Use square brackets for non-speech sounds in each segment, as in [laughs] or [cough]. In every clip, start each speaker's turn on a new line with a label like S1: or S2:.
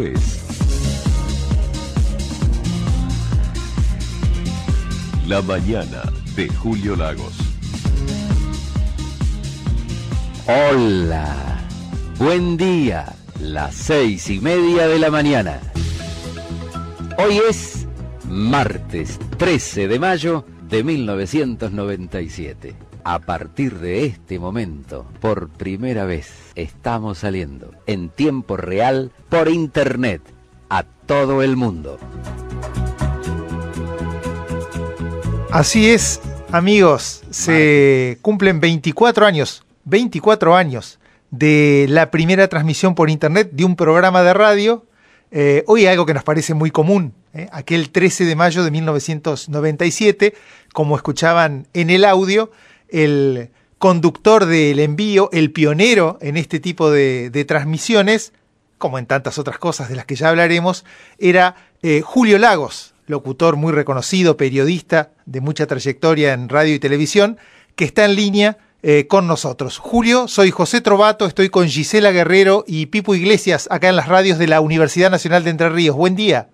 S1: Es La Mañana de Julio Lagos.
S2: Hola, buen día, las seis y media de la mañana. Hoy es martes 13 de mayo de 1997. A partir de este momento, por primera vez, estamos saliendo en tiempo real por internet a todo el mundo.
S3: Así es, amigos, se cumplen 24 años, 24 años de la primera transmisión por internet de un programa de radio. Eh, hoy algo que nos parece muy común, ¿eh? aquel 13 de mayo de 1997, como escuchaban en el audio, el conductor del envío, el pionero en este tipo de, transmisiones, como en tantas otras cosas de las que ya hablaremos, era eh, Julio Lagos, locutor muy reconocido, periodista de mucha trayectoria en radio y televisión, que está en línea eh, con nosotros. Julio, soy José Trovato, estoy con Gisela Guerrero y Pipo Iglesias acá en las radios de la Universidad Nacional de Entre Ríos. Buen día.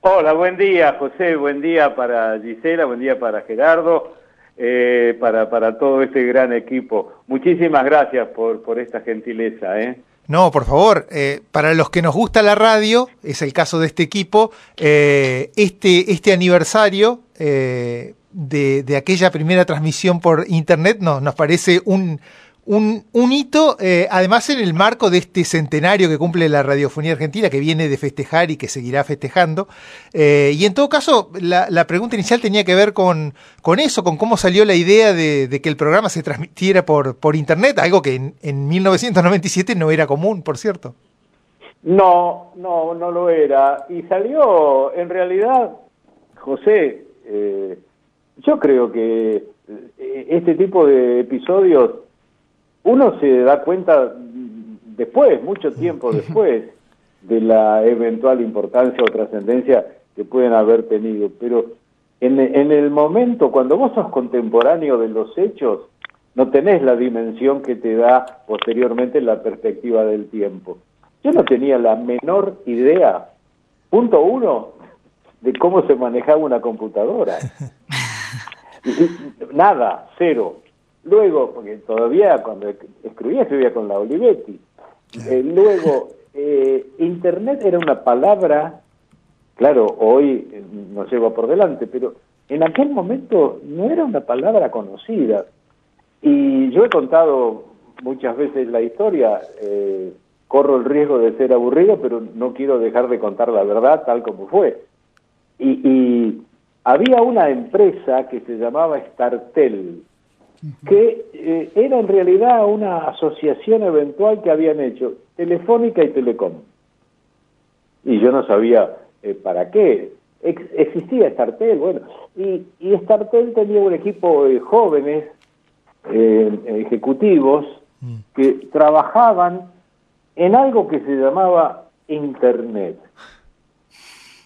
S4: Hola, buen día José, buen día para Gisela, buen día para Gerardo, eh, para, para todo este gran equipo. Muchísimas gracias por, por esta gentileza. ¿eh?
S3: No, por favor, eh, para los que nos gusta la radio, es el caso de este equipo, eh, este, este aniversario eh, de, de, aquella primera transmisión por internet no, nos parece un, un, hito, eh, además en el marco de este centenario que cumple la radiofonía argentina, que viene de festejar y que seguirá festejando. Eh, y en todo caso, la, pregunta inicial tenía que ver con, con eso, con cómo salió la idea de, que el programa se transmitiera por, por Internet, algo que en, en 1997 no era común, por cierto.
S4: No, no, no lo era. Y salió, en realidad, José, eh, yo creo que este tipo de episodios uno se da cuenta después, mucho tiempo [laughs] después, de la eventual importancia o trascendencia que pueden haber tenido. Pero en, en, el momento, cuando vos sos contemporáneo de los hechos, no tenés la dimensión que te da posteriormente la perspectiva del tiempo. Yo no tenía la menor idea, punto uno, de cómo se manejaba una computadora. [laughs] Nada, cero. Luego, porque todavía cuando escribía, escribía con la Olivetti. Eh, luego, eh, Internet era una palabra, claro, hoy eh, nos lleva por delante, pero en aquel momento no era una palabra conocida. Y yo he contado muchas veces la historia, eh, corro el riesgo de ser aburrido, pero no quiero dejar de contar la verdad tal como fue. Y, y había una empresa que se llamaba Startel, que eh, era en realidad una asociación eventual que habían hecho Telefónica y Telecom. Y yo no sabía eh, para qué. Ex existía Startel, bueno, y, y Startel tenía un equipo de jóvenes eh, ejecutivos que trabajaban en algo que se llamaba Internet.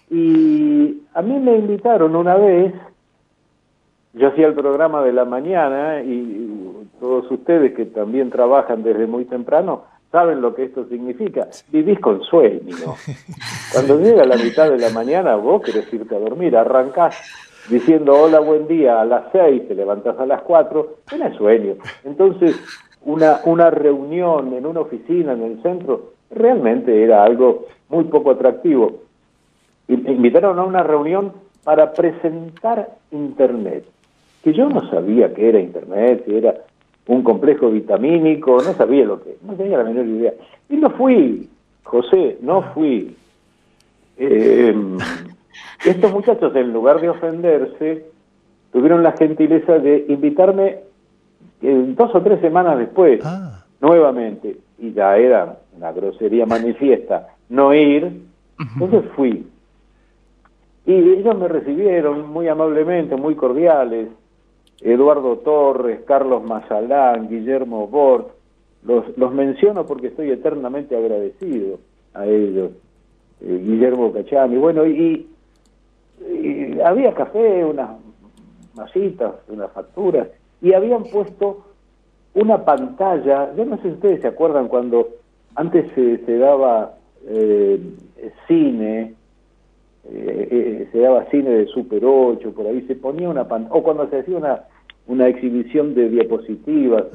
S4: Y a mí me invitaron una vez yo hacía el programa de la mañana y, todos ustedes que también trabajan desde muy temprano saben lo que esto significa. Vivís con sueño. [laughs] Cuando llega la mitad de la mañana, vos querés irte a dormir, arrancás diciendo hola, buen día a las seis, te levantás a las cuatro, tenés sueño. Entonces, una, una reunión en una oficina en el centro realmente era algo muy poco atractivo. Y me invitaron a una reunión para presentar Internet que yo no sabía que era Internet, que era un complejo vitamínico, no sabía lo que, no tenía la menor idea. Y no fui, José, no fui. Eh, [laughs] estos muchachos, en lugar de ofenderse, tuvieron la gentileza de invitarme eh, dos o tres semanas después, ah. nuevamente, y ya era una grosería manifiesta no ir, entonces fui. Y ellos me recibieron muy amablemente, muy cordiales, Eduardo Torres, Carlos Mazalán, Guillermo Bort, los, los menciono porque estoy eternamente agradecido a ellos, eh, Guillermo Cachami, bueno, y, y, había café, unas masitas, unas facturas, y habían puesto una pantalla, yo no sé si ustedes se acuerdan cuando antes se, daba eh, cine, eh, se daba cine de Super 8, por ahí se ponía una pantalla, o cuando se hacía una, una exhibición de diapositivas,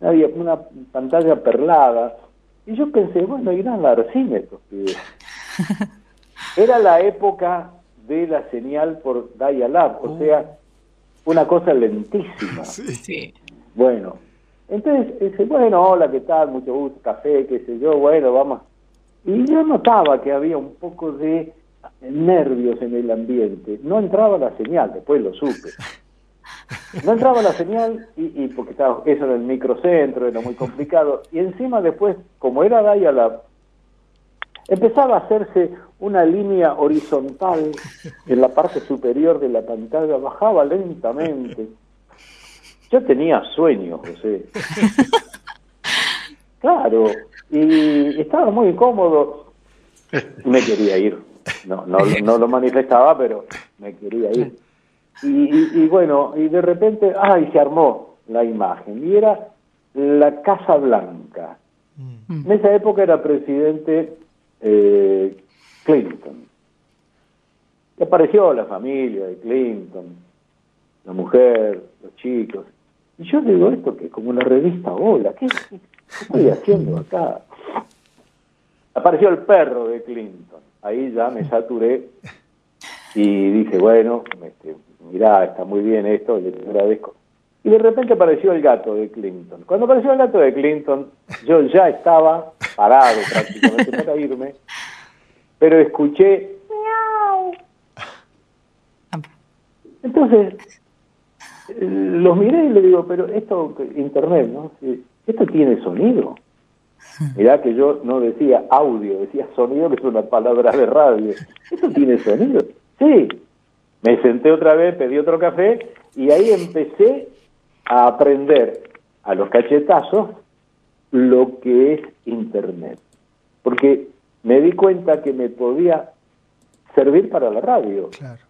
S4: una pantalla perlada, y yo pensé, bueno, irán a dar cine estos [laughs] pibes. Era la época de la señal por dial-up, o sea, una cosa lentísima. [laughs]
S5: Sí.
S4: Bueno, entonces dice, bueno, hola, ¿qué tal? Mucho gusto, café, qué sé yo, bueno, vamos. Y yo notaba que había un poco de nervios en el ambiente. No entraba la señal, después lo supe. [laughs] No entraba la señal y, y porque estaba eso en el microcentro, era muy complicado. Y encima después, como era dial-up, empezaba a hacerse una línea horizontal en la parte superior de la pantalla, bajaba lentamente. Yo tenía sueño, José. Claro, y estaba muy incómodo. Me quería ir. No, no, no lo manifestaba, pero me quería ir. Y, y, bueno, y de repente, ay, se armó la imagen. Y era la Casa Blanca.
S3: Mm.
S4: En esa época era presidente eh, Clinton. Y apareció la familia de Clinton, la mujer, los chicos. Y yo digo esto que es como una revista Hola, ¿qué, qué estoy [laughs] haciendo acá? Apareció el perro de Clinton. Ahí ya me saturé y dije, bueno, este, mirá, está muy bien esto, le agradezco. Y de repente apareció el gato de Clinton. Cuando apareció el gato de Clinton, yo ya estaba parado prácticamente para irme, pero escuché miau. Entonces, los miré y le digo, pero esto, internet, ¿no? Esto tiene sonido. Mirá que yo no decía audio, decía sonido, que es una palabra de radio. ¿Esto tiene sonido? Sí. Me senté otra vez, pedí otro café y ahí empecé a aprender a los cachetazos lo que es Internet. Porque me di cuenta que me podía servir para la radio.
S3: Claro.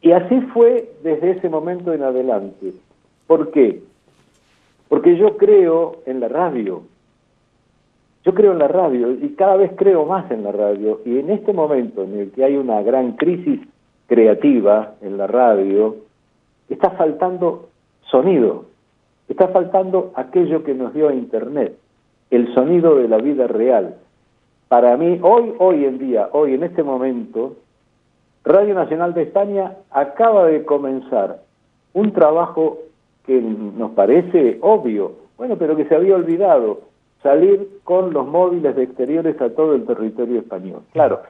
S4: Y así fue desde ese momento en adelante. ¿Por qué? Porque yo creo en la radio. Yo creo en la radio y cada vez creo más en la radio. Y en este momento en el que hay una gran crisis creativa en la radio, está faltando sonido, está faltando aquello que nos dio Internet, el sonido de la vida real. Para mí, hoy, hoy en día, hoy en este momento, Radio Nacional de España acaba de comenzar un trabajo que nos parece obvio, bueno, pero que se había olvidado, salir con los móviles de exteriores a todo el territorio español. Claro,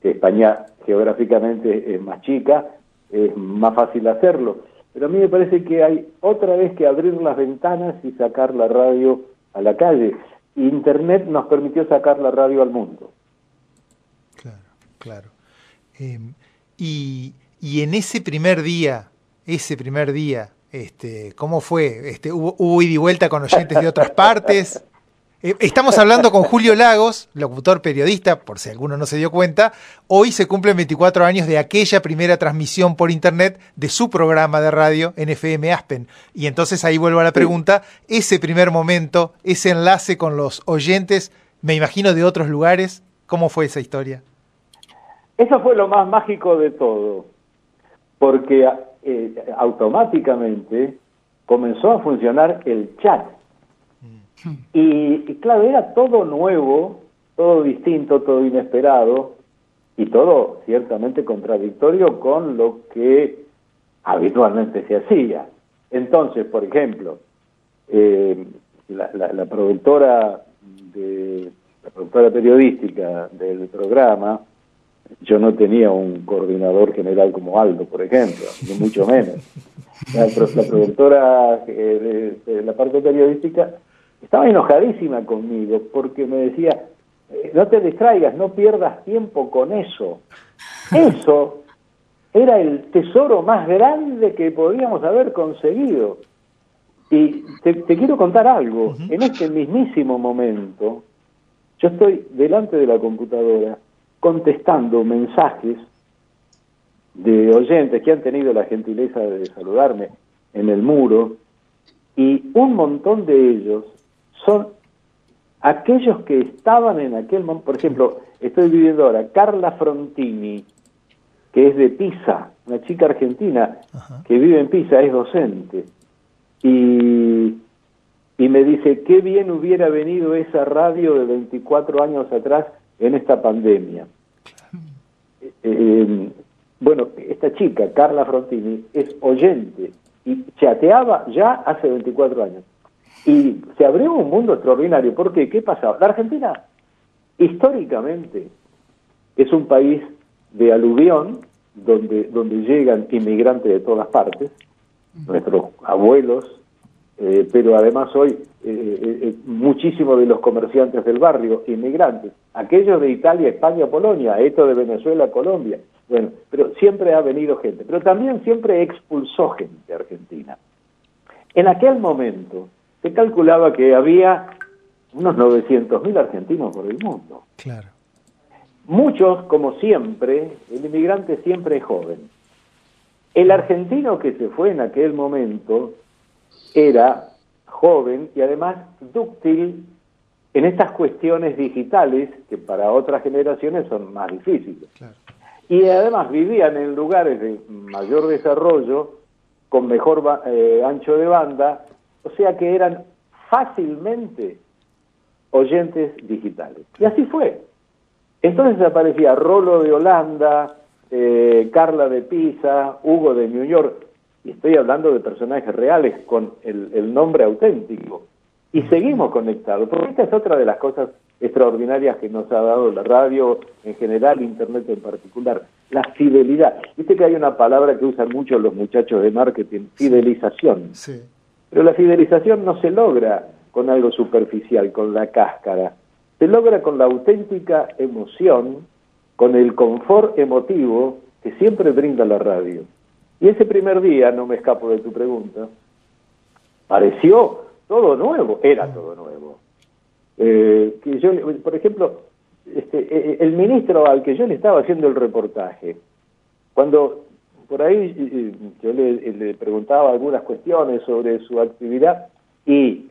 S4: España geográficamente es más chica, es más fácil hacerlo, pero a mí me parece que hay otra vez que abrir las ventanas y sacar la radio a la calle. Internet nos permitió sacar la radio al mundo.
S3: Claro, claro. Eh, y, y, en ese primer día, ese primer día, este, ¿cómo fue? Este, ¿hubo, ¿Hubo ida y vuelta con oyentes de otras partes? [laughs] Eh, estamos hablando con Julio Lagos, locutor periodista, por si alguno no se dio cuenta. Hoy se cumplen 24 años de aquella primera transmisión por internet de su programa de radio en FM Aspen. Y entonces ahí vuelvo a la pregunta, ese primer momento, ese enlace con los oyentes, me imagino de otros lugares, ¿cómo fue esa historia?
S4: Eso fue lo más mágico de todo, porque eh, automáticamente comenzó a funcionar el chat. Y, y, claro, era todo nuevo, todo distinto, todo inesperado y todo ciertamente contradictorio con lo que habitualmente se hacía. Entonces, por ejemplo, eh, la, la, la, productora de la productora periodística del programa, yo no tenía un coordinador general como Aldo, por ejemplo, ni mucho menos. [laughs] La, la productora eh, de, de la parte periodística estaba enojadísima conmigo porque me decía, eh, no te distraigas, no pierdas tiempo con eso. Eso era el tesoro más grande que podíamos haber conseguido. Y te, te quiero contar algo, uh -huh. en este mismísimo momento, yo estoy delante de la computadora contestando mensajes de oyentes que han tenido la gentileza de saludarme en el muro y un montón de ellos son aquellos que estaban en aquel momento, por ejemplo, estoy viviendo ahora, Carla Frontini, que es de Pisa, una chica argentina que vive en Pisa, es docente, y, y me dice, qué bien hubiera venido esa radio de 24 años atrás en esta pandemia. Eh, eh, bueno, esta chica, Carla Frontini, es oyente y chateaba ya hace 24 años. Y se abrió un mundo extraordinario. ¿Por qué? ¿Qué pasaba? La Argentina, históricamente, es un país de aluvión, donde, donde llegan inmigrantes de todas partes, nuestros abuelos, eh, pero además hoy eh, eh, muchísimos de los comerciantes del barrio, inmigrantes, aquellos de Italia, España, Polonia, esto de Venezuela, Colombia, bueno, pero siempre ha venido gente, pero también siempre expulsó gente de Argentina. En aquel momento se calculaba que había unos 900.000 argentinos por el mundo.
S3: Claro.
S4: Muchos, como siempre, el inmigrante siempre es joven. El argentino que se fue en aquel momento era joven y además dúctil en estas cuestiones digitales que para otras generaciones son más difíciles. Y además vivían en lugares de mayor desarrollo, con mejor eh, ancho de banda, o sea que eran fácilmente oyentes digitales. Y así fue. Entonces aparecía Rolo de Holanda, eh, Carla de Pisa, Hugo de New York, y estoy hablando de personajes reales con el, nombre auténtico. Y seguimos conectados, porque esta es otra de las cosas extraordinarias que nos ha dado la radio en general, Internet en particular, la fidelidad. Viste que hay una palabra que usan mucho los muchachos de marketing, fidelización.
S3: Sí.
S4: Pero la fidelización no se logra con algo superficial, con la cáscara. Se logra con la auténtica emoción, con el confort emotivo que siempre brinda la radio. Y ese primer día, no me escapo de tu pregunta, pareció todo nuevo, era todo nuevo. Eh, por ejemplo, este, eh, eh, el ministro al que yo le estaba haciendo el reportaje, cuando por ahí yo le, preguntaba algunas cuestiones sobre su actividad y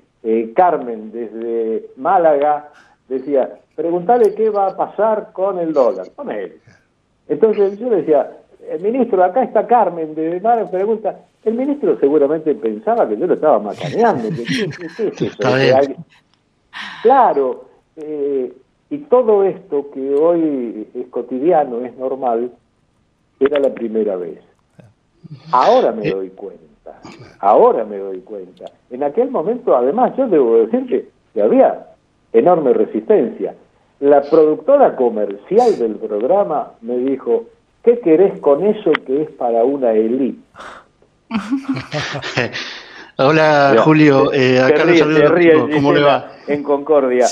S4: Carmen desde Málaga decía, preguntale qué va a pasar con el dólar, con él. Entonces yo le decía, el ministro, acá está Carmen de Málaga, pregunta, el ministro seguramente pensaba que yo lo estaba macaneando. [laughs] Claro, eh, y todo esto que hoy es cotidiano, es normal, era la primera vez. Ahora me doy cuenta, ahora me doy cuenta. En aquel momento, además, yo debo decir que había enorme resistencia. La productora comercial del programa me dijo, ¿qué querés con eso que es para una elite? [laughs]
S5: Hola Julio, eh, acá ¿cómo le va?
S4: En Concordia.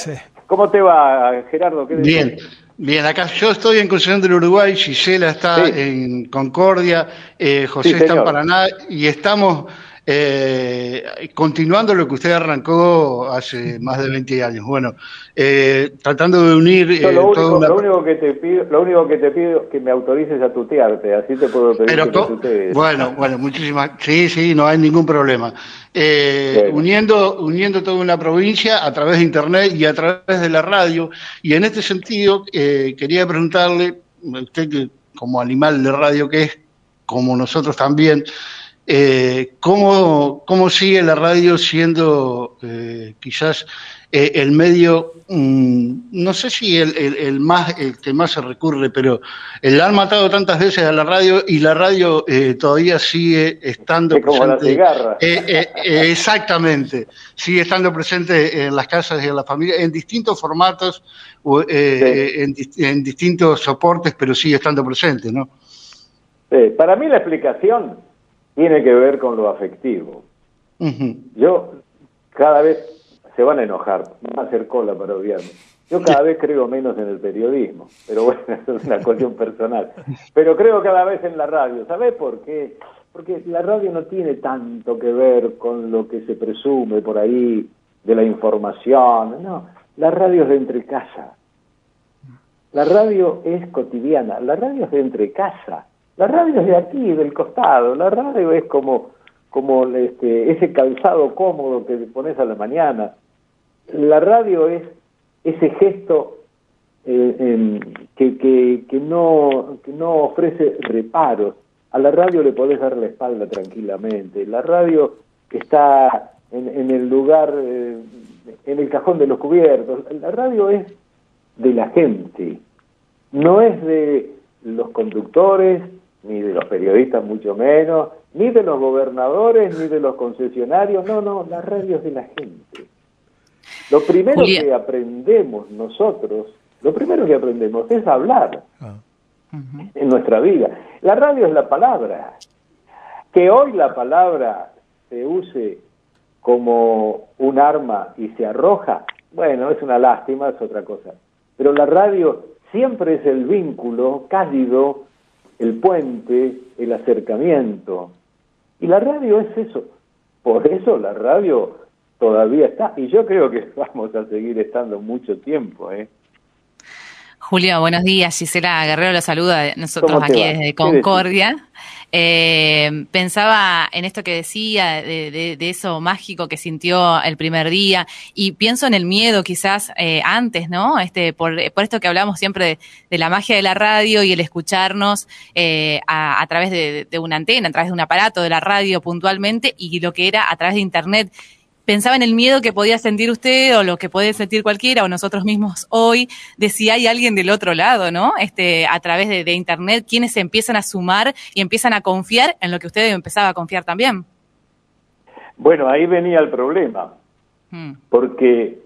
S4: ¿Cómo te va, Gerardo?
S5: bien, bien, acá yo estoy en Concepción del Uruguay, Gisela está en Concordia, eh, José está en Paraná y estamos eh, continuando lo que usted arrancó hace más de 20 años, bueno, eh, tratando de unir...
S4: Eh, lo, único, que te pido, lo único que te pido que me autorices a tutearte, así te puedo pedir
S5: que Bueno, bueno, muchísimas... Sí, sí, no hay ningún problema. Eh, uniendo, uniendo toda una provincia a través de Internet y a través de la radio, y en este sentido quería preguntarle, usted que como animal de radio que es, como nosotros también, eh, ¿cómo, ¿cómo, sigue la radio siendo eh, quizás eh, el medio, mm, no sé si el, el, más el que más se recurre, pero la han matado tantas veces a la radio y la radio eh, todavía sigue estando presente. exactamente, sigue estando presente en las casas y en las familias, en distintos formatos, en, en, distintos soportes, pero sigue estando presente, ¿no?
S4: para mí la explicación tiene que ver con lo afectivo. Yo cada vez, se van a enojar, van a hacer cola para odiarme. Yo cada vez creo menos en el periodismo, pero bueno, eso [laughs] es una cuestión personal. Pero creo cada vez en la radio. ¿Sabes por qué? Porque la radio no tiene tanto que ver con lo que se presume por ahí de la información. No, la radio es de entre casa. La radio es cotidiana. La radio es de entre casa. La radio es de aquí, del costado. La radio es como, como este, ese calzado cómodo que pones a la mañana. La radio es ese gesto eh, que, que, no, que no ofrece reparos. A la radio le podés dar la espalda tranquilamente. La radio está en, el lugar, eh, en el cajón de los cubiertos. La radio es de la gente, no es de los conductores, ni de los periodistas mucho menos, ni de los gobernadores, ni de los concesionarios, no, no, la radio es de la gente. Lo primero que aprendemos nosotros, lo primero que aprendemos es hablar ah. en nuestra vida. La radio es la palabra. Que hoy la palabra se use como un arma y se arroja, bueno, es una lástima, es otra cosa. Pero la radio siempre es el vínculo cálido, el puente, el acercamiento. Y la radio es eso. Por eso la radio todavía está. Y yo creo que [laughs] vamos a seguir estando mucho tiempo. ¿eh?
S6: Julio, buenos días. Gisela Guerrero la saluda nosotros aquí desde Concordia. Eh, pensaba en esto que decía, de, eso mágico que sintió el primer día, y pienso en el miedo quizás eh, antes, ¿no? Este, por, esto que hablamos siempre de, la magia de la radio y el escucharnos eh, a, través de, de una antena, a través de un aparato de la radio puntualmente, y lo que era a través de Internet pensaba en el miedo que podía sentir usted o lo que puede sentir cualquiera o nosotros mismos hoy de si hay alguien del otro lado, ¿no? Este, a través de, internet, quienes se empiezan a sumar y empiezan a confiar en lo que usted empezaba a confiar también.
S4: Bueno, ahí venía el problema, hmm. porque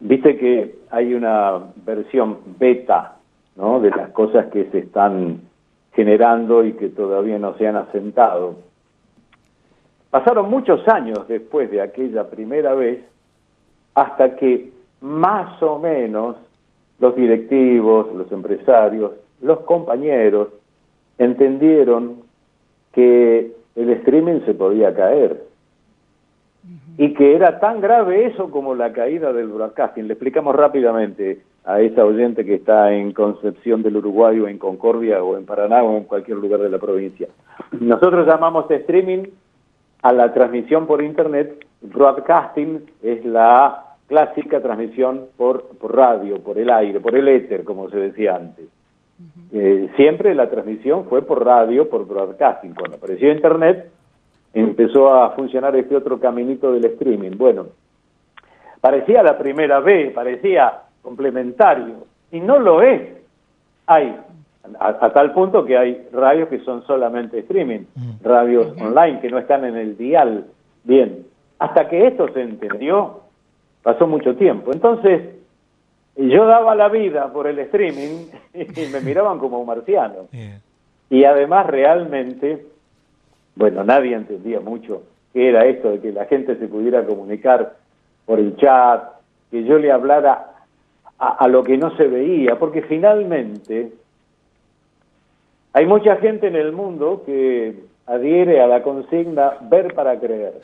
S4: viste que hay una versión beta, ¿no? De las cosas que se están generando y que todavía no se han asentado. Pasaron muchos años después de aquella primera vez hasta que más o menos los directivos, los empresarios, los compañeros entendieron que el streaming se podía caer y que era tan grave eso como la caída del broadcasting. Le explicamos rápidamente a esa oyente que está en Concepción del Uruguay o en Concordia o en Paraná o en cualquier lugar de la provincia. Nosotros llamamos streaming a la transmisión por Internet, broadcasting es la clásica transmisión por, radio, por el aire, por el éter, como se decía antes. Eh, siempre la transmisión fue por radio, por broadcasting. Cuando apareció Internet, empezó a funcionar este otro caminito del streaming. Bueno, parecía la primera vez, parecía complementario, y no lo es. Hay a, tal punto que hay radios que son solamente streaming, mm. radios online que no están en el dial. Bien, hasta que esto se entendió, pasó mucho tiempo. Entonces, yo daba la vida por el streaming [laughs] y me miraban como un marciano. Y además realmente, bueno, nadie entendía mucho qué era esto de que la gente se pudiera comunicar por el chat, que yo le hablara a lo que no se veía, porque finalmente hay mucha gente en el mundo que adhiere a la consigna ver para creer.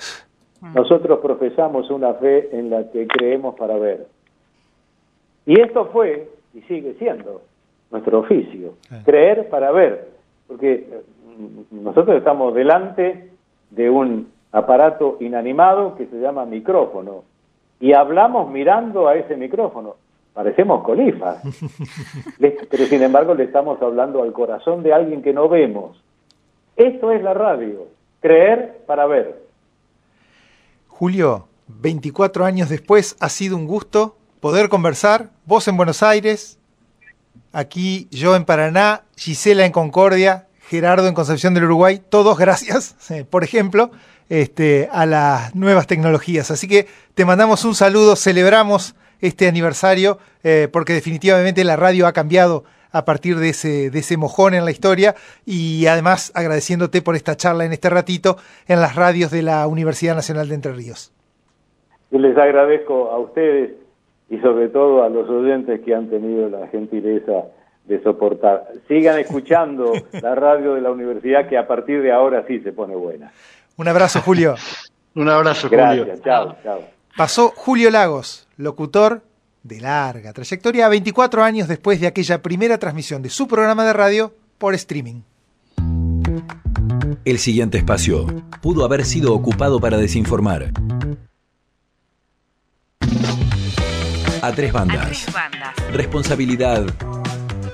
S4: Mm. Nosotros profesamos una fe en la que creemos para ver. Y esto fue, y sigue siendo, nuestro oficio, creer para ver. Porque mm, nosotros estamos delante de un aparato inanimado que se llama micrófono y hablamos mirando a ese micrófono parecemos colifas, [laughs] pero sin embargo le estamos hablando al corazón de alguien que no vemos. Esto es la radio, creer para ver.
S3: Julio, 24 años después ha sido un gusto poder conversar, vos en Buenos Aires, aquí yo en Paraná, Gisela en Concordia, Gerardo en Concepción del Uruguay, todos gracias, [laughs] por ejemplo, este, a las nuevas tecnologías. Así que te mandamos un saludo, celebramos este aniversario, eh, porque definitivamente la radio ha cambiado a partir de ese, de ese mojón en la historia y además agradeciéndote por esta charla en este ratito en las radios de la Universidad Nacional de Entre Ríos.
S4: Y les agradezco a ustedes y sobre todo a los oyentes que han tenido la gentileza de soportar. Sigan [laughs] escuchando la radio de la universidad que a partir de ahora sí se pone buena.
S3: Un abrazo, Julio.
S5: Un abrazo, Julio.
S4: Gracias, chao, chao.
S3: Pasó Julio Lagos, locutor de larga trayectoria, 24 años después de aquella primera transmisión de su programa de radio por streaming.
S1: El siguiente espacio pudo haber sido ocupado para desinformar. A tres bandas. Responsabilidad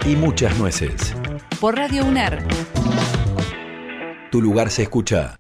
S1: y muchas nueces.
S6: Por Radio UNER.
S1: Tu lugar se escucha.